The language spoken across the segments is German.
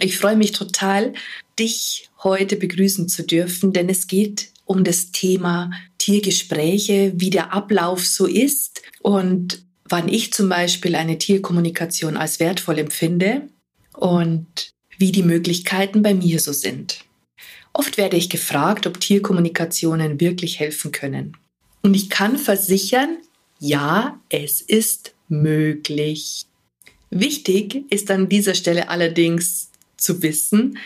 Ich freue mich total, dich heute begrüßen zu dürfen, denn es geht um das Thema Tiergespräche, wie der Ablauf so ist und wann ich zum Beispiel eine Tierkommunikation als wertvoll empfinde und wie die Möglichkeiten bei mir so sind. Oft werde ich gefragt, ob Tierkommunikationen wirklich helfen können. Und ich kann versichern, ja, es ist möglich. Wichtig ist an dieser Stelle allerdings zu wissen,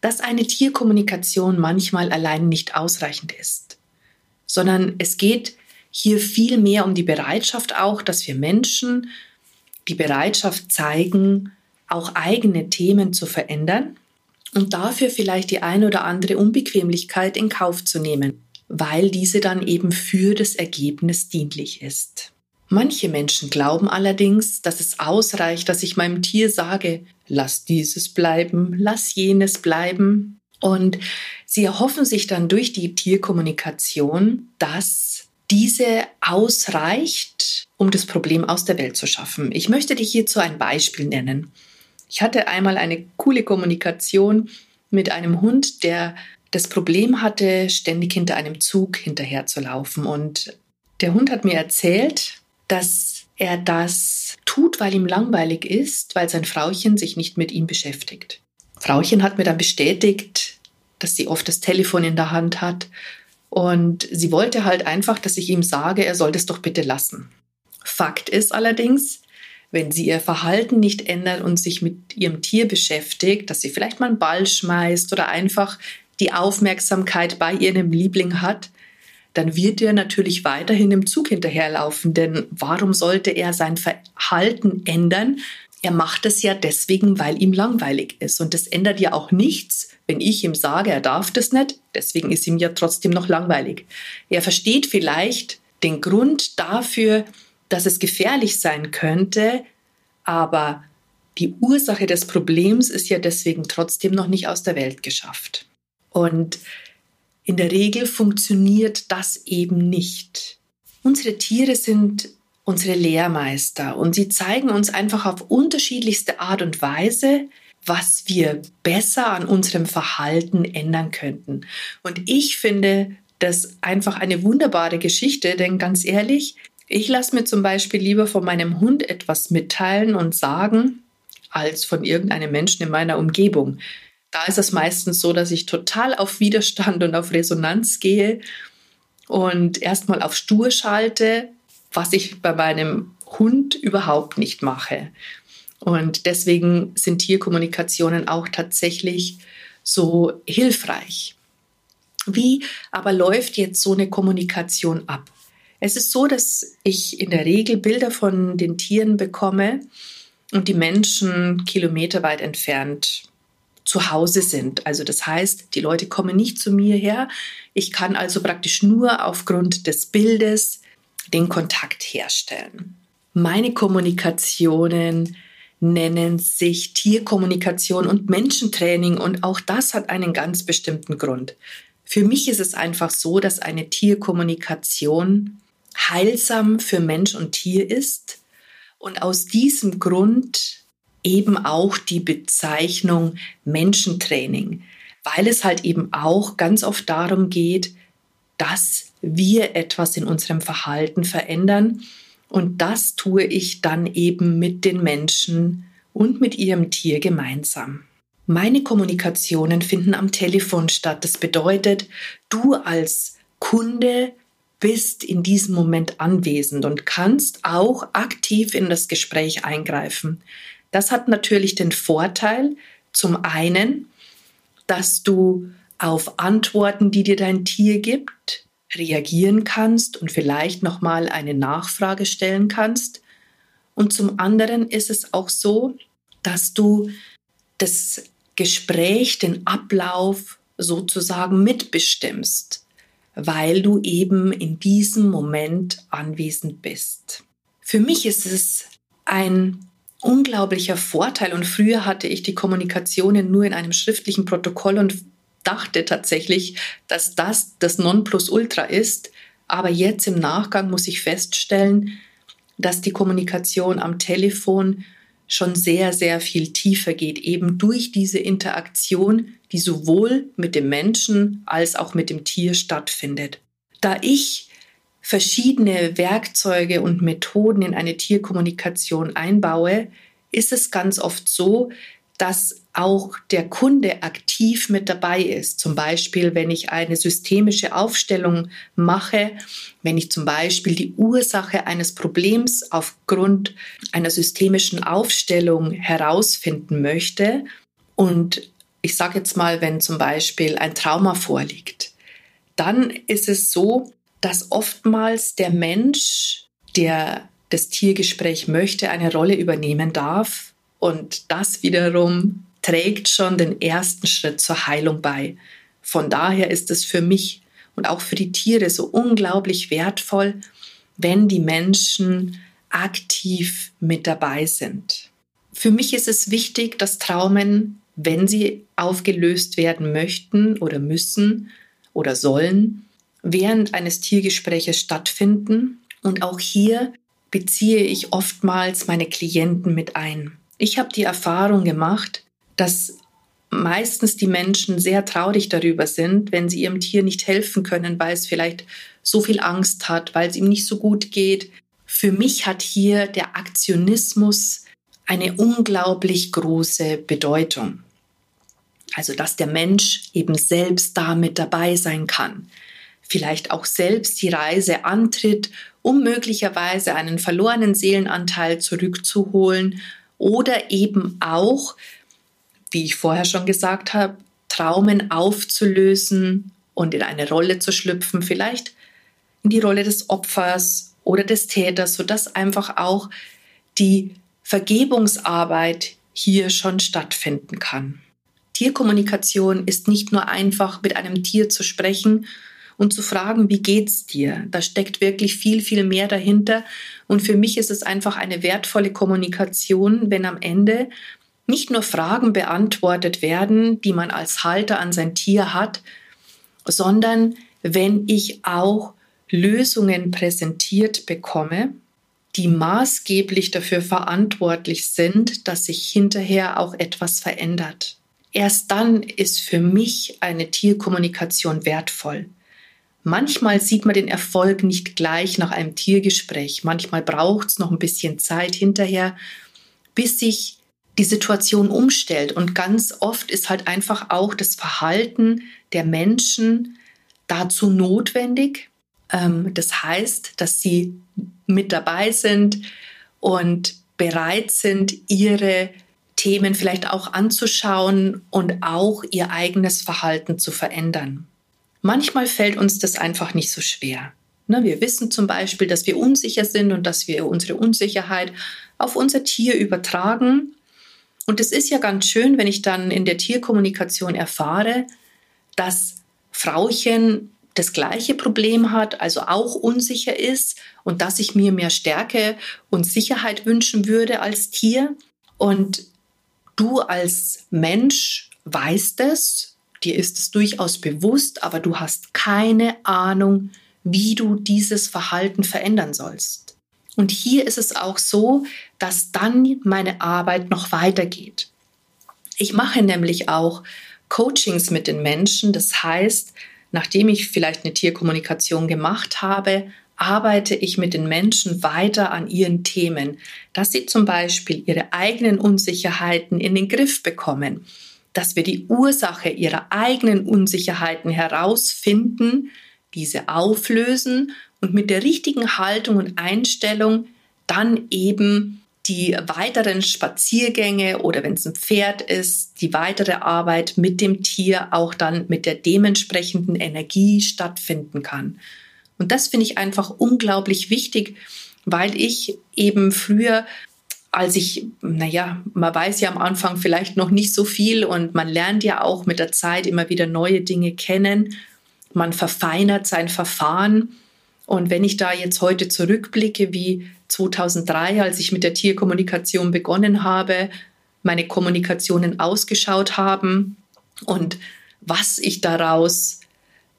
dass eine Tierkommunikation manchmal allein nicht ausreichend ist, sondern es geht hier viel mehr um die Bereitschaft auch, dass wir Menschen die Bereitschaft zeigen, auch eigene Themen zu verändern und dafür vielleicht die ein oder andere Unbequemlichkeit in Kauf zu nehmen, weil diese dann eben für das Ergebnis dienlich ist. Manche Menschen glauben allerdings, dass es ausreicht, dass ich meinem Tier sage, lass dieses bleiben, lass jenes bleiben. Und sie erhoffen sich dann durch die Tierkommunikation, dass diese ausreicht, um das Problem aus der Welt zu schaffen. Ich möchte dich hierzu ein Beispiel nennen. Ich hatte einmal eine coole Kommunikation mit einem Hund, der das Problem hatte, ständig hinter einem Zug hinterherzulaufen. Und der Hund hat mir erzählt, dass er das tut, weil ihm langweilig ist, weil sein Frauchen sich nicht mit ihm beschäftigt. Frauchen hat mir dann bestätigt, dass sie oft das Telefon in der Hand hat und sie wollte halt einfach, dass ich ihm sage, er soll das doch bitte lassen. Fakt ist allerdings, wenn sie ihr Verhalten nicht ändert und sich mit ihrem Tier beschäftigt, dass sie vielleicht mal einen Ball schmeißt oder einfach die Aufmerksamkeit bei ihrem Liebling hat, dann wird er natürlich weiterhin im Zug hinterherlaufen. Denn warum sollte er sein Verhalten ändern? Er macht es ja deswegen, weil ihm langweilig ist. Und das ändert ja auch nichts, wenn ich ihm sage, er darf das nicht. Deswegen ist ihm ja trotzdem noch langweilig. Er versteht vielleicht den Grund dafür, dass es gefährlich sein könnte, aber die Ursache des Problems ist ja deswegen trotzdem noch nicht aus der Welt geschafft. Und in der Regel funktioniert das eben nicht. Unsere Tiere sind unsere Lehrmeister und sie zeigen uns einfach auf unterschiedlichste Art und Weise, was wir besser an unserem Verhalten ändern könnten. Und ich finde das einfach eine wunderbare Geschichte, denn ganz ehrlich, ich lasse mir zum Beispiel lieber von meinem Hund etwas mitteilen und sagen, als von irgendeinem Menschen in meiner Umgebung. Da ist es meistens so, dass ich total auf Widerstand und auf Resonanz gehe und erstmal auf Stur schalte, was ich bei meinem Hund überhaupt nicht mache. Und deswegen sind Tierkommunikationen auch tatsächlich so hilfreich. Wie aber läuft jetzt so eine Kommunikation ab? Es ist so, dass ich in der Regel Bilder von den Tieren bekomme und die Menschen kilometerweit entfernt zu Hause sind. Also das heißt, die Leute kommen nicht zu mir her. Ich kann also praktisch nur aufgrund des Bildes den Kontakt herstellen. Meine Kommunikationen nennen sich Tierkommunikation und Menschentraining und auch das hat einen ganz bestimmten Grund. Für mich ist es einfach so, dass eine Tierkommunikation heilsam für Mensch und Tier ist und aus diesem Grund eben auch die Bezeichnung Menschentraining, weil es halt eben auch ganz oft darum geht, dass wir etwas in unserem Verhalten verändern und das tue ich dann eben mit den Menschen und mit ihrem Tier gemeinsam. Meine Kommunikationen finden am Telefon statt. Das bedeutet, du als Kunde bist in diesem Moment anwesend und kannst auch aktiv in das Gespräch eingreifen. Das hat natürlich den Vorteil, zum einen, dass du auf Antworten, die dir dein Tier gibt, reagieren kannst und vielleicht nochmal eine Nachfrage stellen kannst. Und zum anderen ist es auch so, dass du das Gespräch, den Ablauf sozusagen mitbestimmst, weil du eben in diesem Moment anwesend bist. Für mich ist es ein unglaublicher Vorteil und früher hatte ich die Kommunikationen nur in einem schriftlichen Protokoll und dachte tatsächlich, dass das das Nonplusultra ist. Aber jetzt im Nachgang muss ich feststellen, dass die Kommunikation am Telefon schon sehr, sehr viel tiefer geht, eben durch diese Interaktion, die sowohl mit dem Menschen als auch mit dem Tier stattfindet. Da ich verschiedene Werkzeuge und Methoden in eine Tierkommunikation einbaue, ist es ganz oft so, dass auch der Kunde aktiv mit dabei ist. Zum Beispiel, wenn ich eine systemische Aufstellung mache, wenn ich zum Beispiel die Ursache eines Problems aufgrund einer systemischen Aufstellung herausfinden möchte. Und ich sage jetzt mal, wenn zum Beispiel ein Trauma vorliegt, dann ist es so, dass oftmals der Mensch, der das Tiergespräch möchte, eine Rolle übernehmen darf. Und das wiederum trägt schon den ersten Schritt zur Heilung bei. Von daher ist es für mich und auch für die Tiere so unglaublich wertvoll, wenn die Menschen aktiv mit dabei sind. Für mich ist es wichtig, dass Traumen, wenn sie aufgelöst werden möchten oder müssen oder sollen, während eines Tiergespräches stattfinden. Und auch hier beziehe ich oftmals meine Klienten mit ein. Ich habe die Erfahrung gemacht, dass meistens die Menschen sehr traurig darüber sind, wenn sie ihrem Tier nicht helfen können, weil es vielleicht so viel Angst hat, weil es ihm nicht so gut geht. Für mich hat hier der Aktionismus eine unglaublich große Bedeutung. Also, dass der Mensch eben selbst da mit dabei sein kann. Vielleicht auch selbst die Reise antritt, um möglicherweise einen verlorenen Seelenanteil zurückzuholen oder eben auch wie ich vorher schon gesagt habe, Traumen aufzulösen und in eine Rolle zu schlüpfen, vielleicht in die Rolle des Opfers oder des Täters, sodass einfach auch die Vergebungsarbeit hier schon stattfinden kann. Tierkommunikation ist nicht nur einfach mit einem Tier zu sprechen und zu fragen, wie geht's dir? Da steckt wirklich viel, viel mehr dahinter. Und für mich ist es einfach eine wertvolle Kommunikation, wenn am Ende nicht nur Fragen beantwortet werden, die man als Halter an sein Tier hat, sondern wenn ich auch Lösungen präsentiert bekomme, die maßgeblich dafür verantwortlich sind, dass sich hinterher auch etwas verändert. Erst dann ist für mich eine Tierkommunikation wertvoll. Manchmal sieht man den Erfolg nicht gleich nach einem Tiergespräch. Manchmal braucht es noch ein bisschen Zeit hinterher, bis sich die Situation umstellt. Und ganz oft ist halt einfach auch das Verhalten der Menschen dazu notwendig. Ähm, das heißt, dass sie mit dabei sind und bereit sind, ihre Themen vielleicht auch anzuschauen und auch ihr eigenes Verhalten zu verändern. Manchmal fällt uns das einfach nicht so schwer. Ne, wir wissen zum Beispiel, dass wir unsicher sind und dass wir unsere Unsicherheit auf unser Tier übertragen und es ist ja ganz schön, wenn ich dann in der Tierkommunikation erfahre, dass Frauchen das gleiche Problem hat, also auch unsicher ist und dass ich mir mehr Stärke und Sicherheit wünschen würde als Tier. Und du als Mensch weißt es, dir ist es durchaus bewusst, aber du hast keine Ahnung, wie du dieses Verhalten verändern sollst. Und hier ist es auch so, dass dann meine Arbeit noch weitergeht. Ich mache nämlich auch Coachings mit den Menschen. Das heißt, nachdem ich vielleicht eine Tierkommunikation gemacht habe, arbeite ich mit den Menschen weiter an ihren Themen, dass sie zum Beispiel ihre eigenen Unsicherheiten in den Griff bekommen, dass wir die Ursache ihrer eigenen Unsicherheiten herausfinden, diese auflösen und mit der richtigen Haltung und Einstellung dann eben die weiteren Spaziergänge oder wenn es ein Pferd ist, die weitere Arbeit mit dem Tier auch dann mit der dementsprechenden Energie stattfinden kann. Und das finde ich einfach unglaublich wichtig, weil ich eben früher als ich, naja, man weiß ja am Anfang vielleicht noch nicht so viel und man lernt ja auch mit der Zeit immer wieder neue Dinge kennen. Man verfeinert sein Verfahren. Und wenn ich da jetzt heute zurückblicke, wie 2003, als ich mit der Tierkommunikation begonnen habe, meine Kommunikationen ausgeschaut haben und was ich daraus,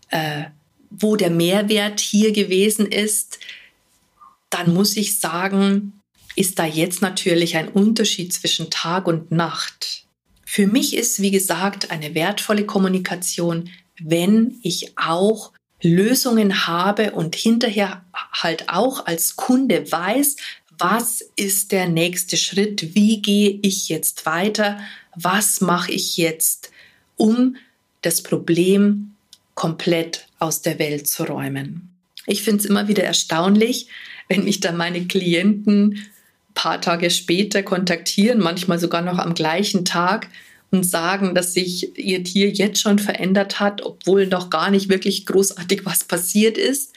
äh, wo der Mehrwert hier gewesen ist, dann muss ich sagen, ist da jetzt natürlich ein Unterschied zwischen Tag und Nacht. Für mich ist, wie gesagt, eine wertvolle Kommunikation, wenn ich auch Lösungen habe und hinterher halt auch als Kunde weiß, was ist der nächste Schritt, wie gehe ich jetzt weiter, was mache ich jetzt, um das Problem komplett aus der Welt zu räumen. Ich finde es immer wieder erstaunlich, wenn mich da meine Klienten paar Tage später kontaktieren, manchmal sogar noch am gleichen Tag und sagen, dass sich ihr Tier jetzt schon verändert hat, obwohl noch gar nicht wirklich großartig was passiert ist.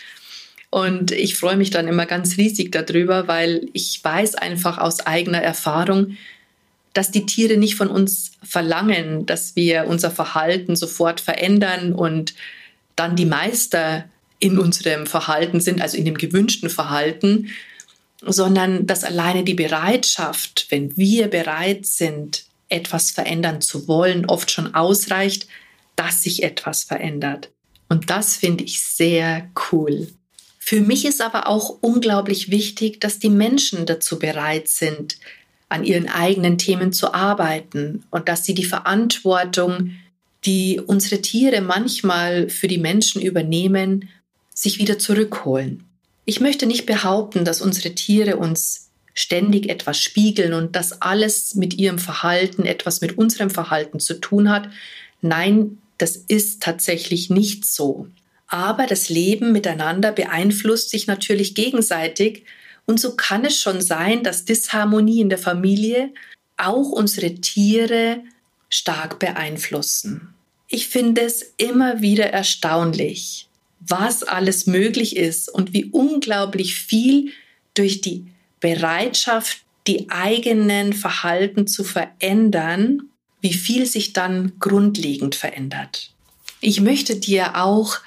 Und ich freue mich dann immer ganz riesig darüber, weil ich weiß einfach aus eigener Erfahrung, dass die Tiere nicht von uns verlangen, dass wir unser Verhalten sofort verändern und dann die Meister in unserem Verhalten sind, also in dem gewünschten Verhalten, sondern dass alleine die Bereitschaft, wenn wir bereit sind, etwas verändern zu wollen, oft schon ausreicht, dass sich etwas verändert. Und das finde ich sehr cool. Für mich ist aber auch unglaublich wichtig, dass die Menschen dazu bereit sind, an ihren eigenen Themen zu arbeiten und dass sie die Verantwortung, die unsere Tiere manchmal für die Menschen übernehmen, sich wieder zurückholen. Ich möchte nicht behaupten, dass unsere Tiere uns ständig etwas spiegeln und dass alles mit ihrem Verhalten etwas mit unserem Verhalten zu tun hat. Nein, das ist tatsächlich nicht so. Aber das Leben miteinander beeinflusst sich natürlich gegenseitig und so kann es schon sein, dass Disharmonie in der Familie auch unsere Tiere stark beeinflussen. Ich finde es immer wieder erstaunlich, was alles möglich ist und wie unglaublich viel durch die Bereitschaft, die eigenen Verhalten zu verändern, wie viel sich dann grundlegend verändert. Ich möchte dir auch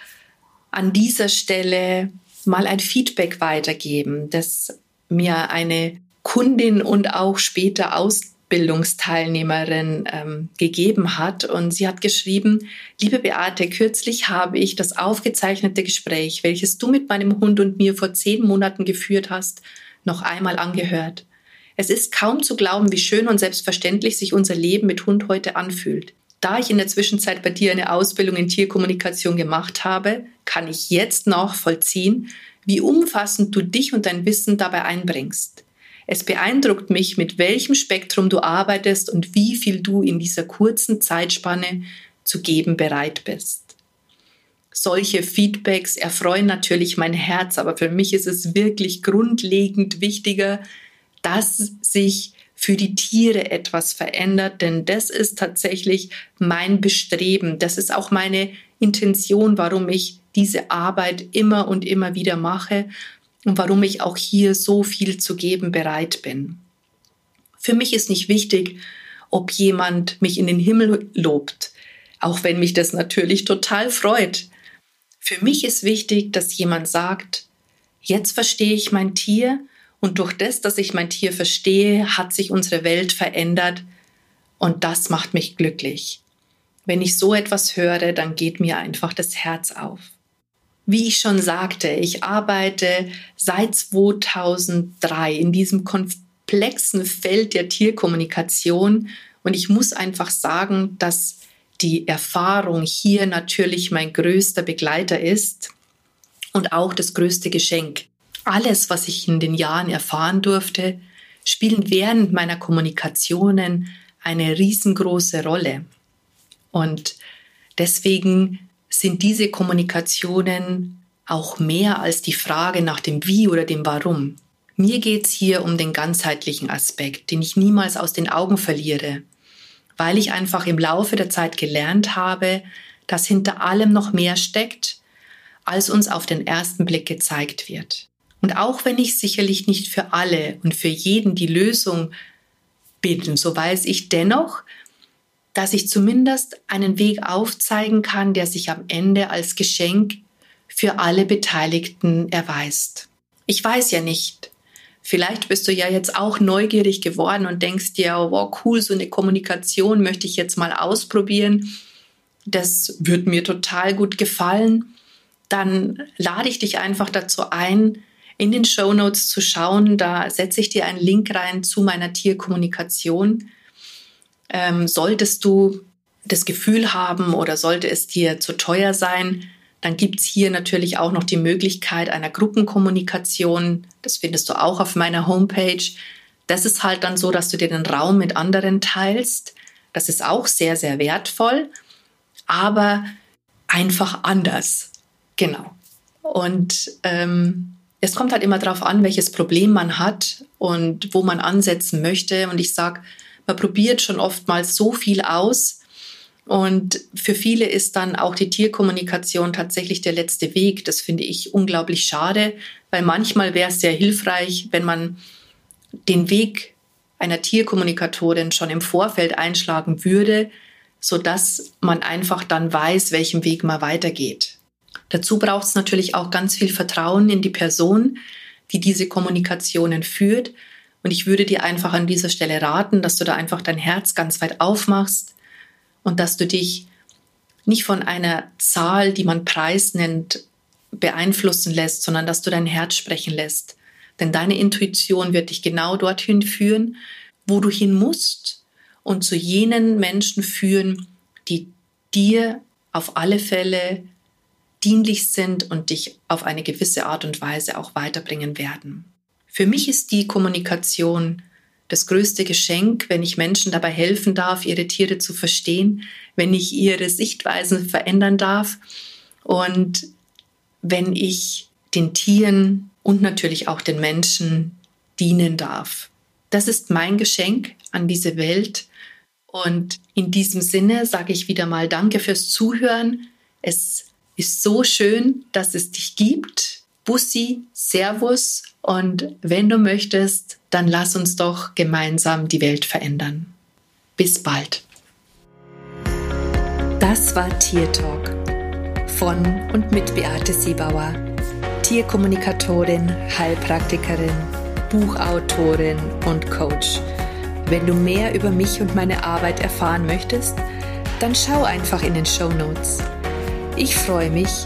an dieser Stelle mal ein Feedback weitergeben, das mir eine Kundin und auch später aus Ausbildungsteilnehmerin ähm, gegeben hat. Und sie hat geschrieben, liebe Beate, kürzlich habe ich das aufgezeichnete Gespräch, welches du mit meinem Hund und mir vor zehn Monaten geführt hast, noch einmal angehört. Es ist kaum zu glauben, wie schön und selbstverständlich sich unser Leben mit Hund heute anfühlt. Da ich in der Zwischenzeit bei dir eine Ausbildung in Tierkommunikation gemacht habe, kann ich jetzt nachvollziehen, wie umfassend du dich und dein Wissen dabei einbringst. Es beeindruckt mich, mit welchem Spektrum du arbeitest und wie viel du in dieser kurzen Zeitspanne zu geben bereit bist. Solche Feedbacks erfreuen natürlich mein Herz, aber für mich ist es wirklich grundlegend wichtiger, dass sich für die Tiere etwas verändert, denn das ist tatsächlich mein Bestreben. Das ist auch meine Intention, warum ich diese Arbeit immer und immer wieder mache und warum ich auch hier so viel zu geben bereit bin. Für mich ist nicht wichtig, ob jemand mich in den Himmel lobt, auch wenn mich das natürlich total freut. Für mich ist wichtig, dass jemand sagt, jetzt verstehe ich mein Tier und durch das, dass ich mein Tier verstehe, hat sich unsere Welt verändert und das macht mich glücklich. Wenn ich so etwas höre, dann geht mir einfach das Herz auf. Wie ich schon sagte, ich arbeite seit 2003 in diesem komplexen Feld der Tierkommunikation und ich muss einfach sagen, dass die Erfahrung hier natürlich mein größter Begleiter ist und auch das größte Geschenk. Alles, was ich in den Jahren erfahren durfte, spielen während meiner Kommunikationen eine riesengroße Rolle. Und deswegen sind diese Kommunikationen auch mehr als die Frage nach dem Wie oder dem Warum. Mir geht es hier um den ganzheitlichen Aspekt, den ich niemals aus den Augen verliere, weil ich einfach im Laufe der Zeit gelernt habe, dass hinter allem noch mehr steckt, als uns auf den ersten Blick gezeigt wird. Und auch wenn ich sicherlich nicht für alle und für jeden die Lösung bin, so weiß ich dennoch, dass ich zumindest einen Weg aufzeigen kann, der sich am Ende als Geschenk für alle Beteiligten erweist. Ich weiß ja nicht. Vielleicht bist du ja jetzt auch neugierig geworden und denkst dir, wow, cool, so eine Kommunikation möchte ich jetzt mal ausprobieren. Das wird mir total gut gefallen. Dann lade ich dich einfach dazu ein, in den Show Notes zu schauen. Da setze ich dir einen Link rein zu meiner Tierkommunikation. Ähm, solltest du das Gefühl haben oder sollte es dir zu teuer sein, dann gibt es hier natürlich auch noch die Möglichkeit einer Gruppenkommunikation. Das findest du auch auf meiner Homepage. Das ist halt dann so, dass du dir den Raum mit anderen teilst. Das ist auch sehr, sehr wertvoll, aber einfach anders. Genau. Und ähm, es kommt halt immer darauf an, welches Problem man hat und wo man ansetzen möchte. Und ich sage, man probiert schon oftmals so viel aus. Und für viele ist dann auch die Tierkommunikation tatsächlich der letzte Weg. Das finde ich unglaublich schade, weil manchmal wäre es sehr hilfreich, wenn man den Weg einer Tierkommunikatorin schon im Vorfeld einschlagen würde, sodass man einfach dann weiß, welchem Weg man weitergeht. Dazu braucht es natürlich auch ganz viel Vertrauen in die Person, die diese Kommunikationen führt. Und ich würde dir einfach an dieser Stelle raten, dass du da einfach dein Herz ganz weit aufmachst und dass du dich nicht von einer Zahl, die man Preis nennt, beeinflussen lässt, sondern dass du dein Herz sprechen lässt. Denn deine Intuition wird dich genau dorthin führen, wo du hin musst und zu jenen Menschen führen, die dir auf alle Fälle dienlich sind und dich auf eine gewisse Art und Weise auch weiterbringen werden. Für mich ist die Kommunikation das größte Geschenk, wenn ich Menschen dabei helfen darf, ihre Tiere zu verstehen, wenn ich ihre Sichtweisen verändern darf und wenn ich den Tieren und natürlich auch den Menschen dienen darf. Das ist mein Geschenk an diese Welt. Und in diesem Sinne sage ich wieder mal Danke fürs Zuhören. Es ist so schön, dass es dich gibt. Bussi, Servus und wenn du möchtest, dann lass uns doch gemeinsam die Welt verändern. Bis bald. Das war Tier Talk von und mit Beate Siebauer, Tierkommunikatorin, Heilpraktikerin, Buchautorin und Coach. Wenn du mehr über mich und meine Arbeit erfahren möchtest, dann schau einfach in den Show Notes. Ich freue mich,